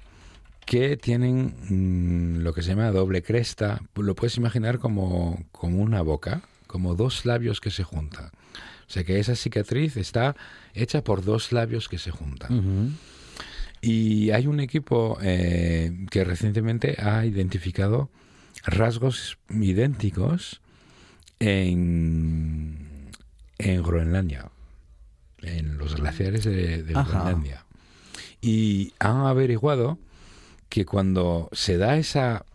que tienen mm, lo que se llama doble cresta. Lo puedes imaginar como, como una boca, como dos labios que se juntan. O sea que esa cicatriz está hecha por dos labios que se juntan. Y hay un equipo eh, que recientemente ha identificado rasgos idénticos en, en Groenlandia, en los glaciares de. Groenlandia. Y han averiguado que cuando se da esa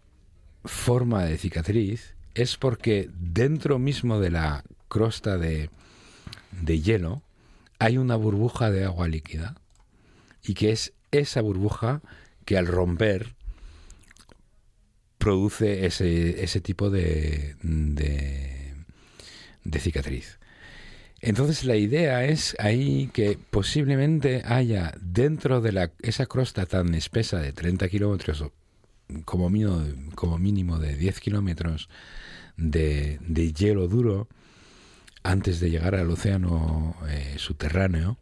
forma de cicatriz es porque dentro mismo de la crosta de, de hielo hay una burbuja de agua líquida y que es esa burbuja que al romper produce ese, ese tipo de, de, de cicatriz. Entonces la idea es ahí que posiblemente haya dentro de la, esa crosta tan espesa de 30 kilómetros, o como mínimo, como mínimo de 10 kilómetros de, de hielo duro, antes de llegar al océano eh, subterráneo,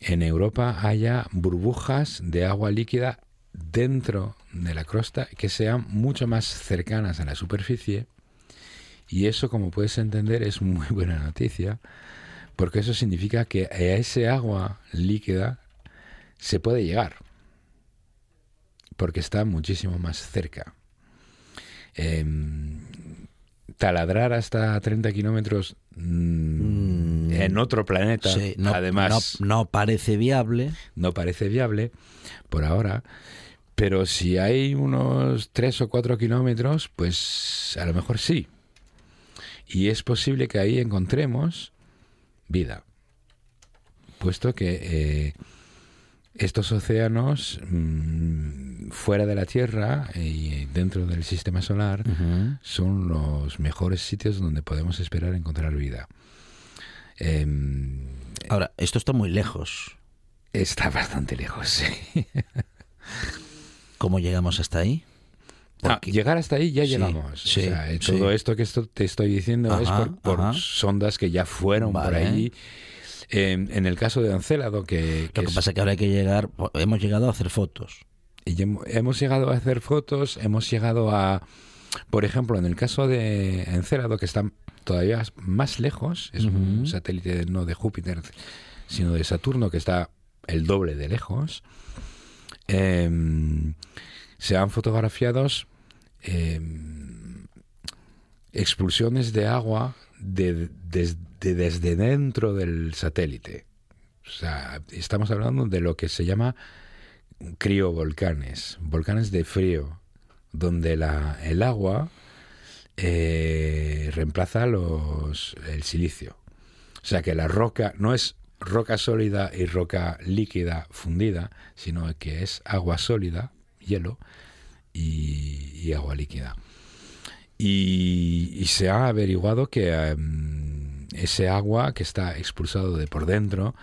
en Europa haya burbujas de agua líquida dentro de la crosta que sean mucho más cercanas a la superficie y eso como puedes entender es muy (laughs) buena noticia porque eso significa que a ese agua líquida se puede llegar porque está muchísimo más cerca Em, taladrar hasta 30 kilómetros mm, en otro planeta Sí, no, además no, no parece viable. no parece viable por ahora, pero si hay unos 3 o 4 kilómetros, pues a lo mejor sí. Y es posible que ahí encontremos vida, puesto que eh, estos océanos mm, fuera de la Tierra y dentro del sistema solar son los mejores sitios donde podemos esperar encontrar vida. Em, Ahora, esto está muy lejos. está bastante lejos, sí. ¿Cómo llegamos hasta ahí? Ah, llegar hasta ahí ya Sí, llegamos. sí, o sea, eh, sí. todo esto que esto te estoy diciendo es por, por sondas que ya fueron por allí. Eh, en el caso de Encélado, que, que Lo que es- pasa es que ahora hay que llegar, hemos llegado a hacer fotos. y hemos llegado a hacer fotos, hemos llegado a, por ejemplo, en el caso de Encélado, que está todavía más lejos, es un satélite no de Júpiter, sino de Saturno, que está el doble de lejos, em, se han fotografiados em, expulsiones de agua de- de- desde dentro del satélite. O sea, estamos hablando de lo que se llama criovolcanes, volcanes de frío, donde la, el agua eh, reemplaza los, el silicio. O sea que la roca no es roca sólida y roca líquida fundida, sino que es agua sólida, hielo, y, agua líquida. Y, se ha averiguado que em, ese agua que está expulsado de por dentro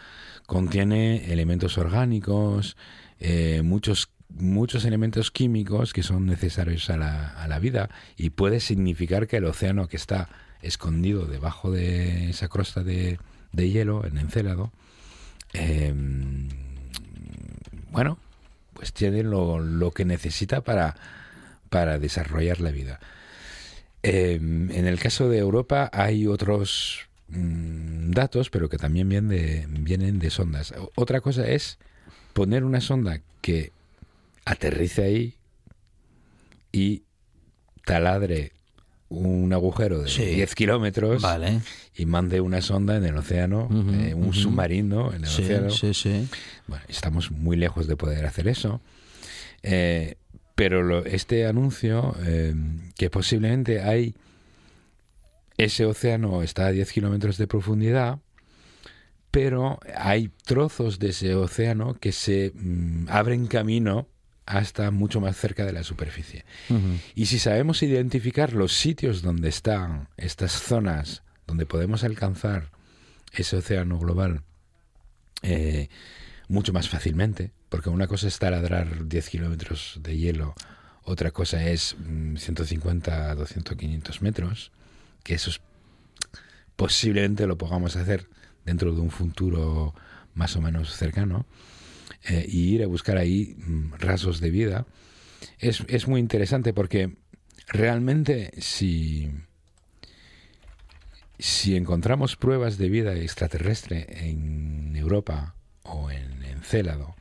contiene elementos orgánicos, eh, muchos muchos elementos químicos que son necesarios a la, a la vida y puede significar que el océano que está escondido debajo de esa crosta de, de hielo en Encélado, em, bueno, pues tiene lo, lo que necesita para, para desarrollar la vida. Eh, en el caso de Europa hay otros mm, datos, pero que también vienen de, vienen de sondas. Otra cosa es poner una sonda que aterrice ahí y taladre un agujero de Sí. 10 kilómetros Vale. y mande una sonda en el océano, eh, un submarino en el Sí, océano. sí, sí. Bueno, estamos muy lejos de poder hacer eso. Eh, pero lo- este anuncio, eh, que posiblemente hay, ese océano está a 10 kilómetros de profundidad, pero hay trozos de ese océano que se mm, abren camino hasta mucho más cerca de la superficie. Y si sabemos identificar los sitios donde están estas zonas donde podemos alcanzar ese océano global eh, mucho más fácilmente, porque una cosa es taladrar 10 kilómetros de hielo, otra cosa es mm, 150, 200, 500 metros, que eso es- posiblemente lo podamos hacer dentro de un futuro más o menos cercano, eh, y ir a buscar ahí mm, rasgos de vida, es, es muy interesante porque realmente si, si encontramos pruebas de vida extraterrestre en Europa o en Encélado,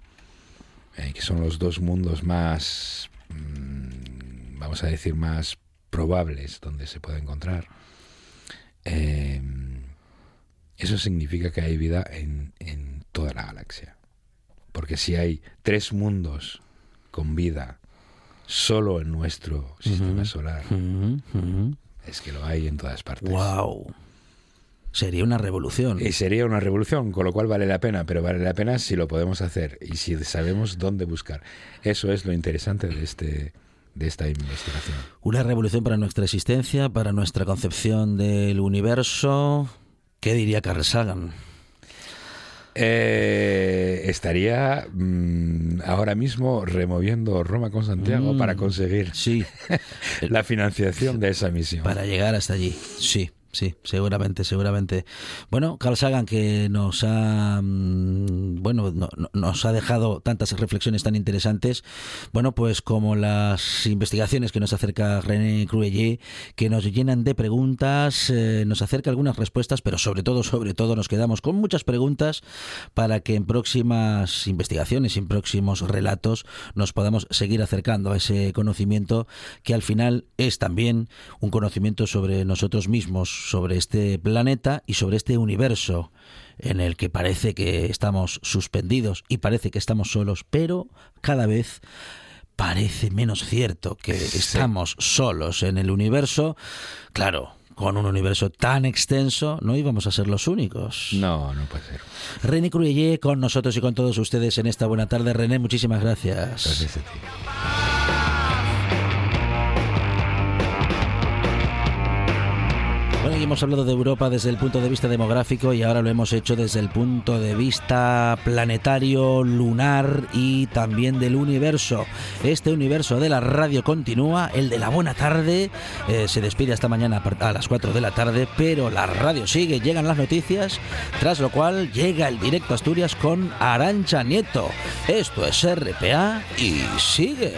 eh, que son los dos mundos más, mm, vamos a decir, más probables donde se puede encontrar, eh, eso significa que hay vida en, en toda la galaxia. Porque si hay tres mundos con vida solo en nuestro sistema solar, es que lo hay en todas partes. Wow. Sería una revolución. Y sería una revolución, con lo cual vale la pena, pero vale la pena si lo podemos hacer y si sabemos dónde buscar. Eso es lo interesante de este de esta investigación. Una revolución para nuestra existencia, para nuestra concepción del universo. ¿Qué diría Carl Sagan? Eh, estaría mm, ahora mismo removiendo Roma con Santiago Mm, para conseguir Sí, (laughs) la financiación de esa misión. para llegar hasta allí. Sí, sí, seguramente, seguramente. Bueno, Carl Sagan que nos ha mm, bueno, no- no- nos ha dejado tantas reflexiones tan interesantes, bueno, pues como las investigaciones que nos acerca René Cruelle, que nos llenan de preguntas, eh, nos acerca algunas respuestas, pero sobre todo, sobre todo nos quedamos con muchas preguntas para que en próximas investigaciones, en próximos relatos, nos podamos seguir acercando a ese conocimiento que al final es también un conocimiento sobre nosotros mismos, sobre este planeta y sobre este universo en el que parece que estamos suspendidos y parece que estamos solos, pero cada vez parece menos cierto que estamos solos en el universo. Claro, con un universo tan extenso no íbamos a ser los únicos. No, no puede ser. René Cruelle con nosotros y con todos ustedes en esta buena tarde. René, muchísimas gracias. Gracias a ti. Bueno, y hemos hablado de Europa desde el punto de vista demográfico y ahora lo hemos hecho desde el punto de vista planetario, lunar y también del universo. Este universo de la radio continúa, el de la buena tarde, eh, se despide hasta mañana a las 4 de la tarde, pero la radio sigue, llegan las noticias, tras lo cual llega el directo Asturias con Arancha Nieto. Esto es RPA y sigue.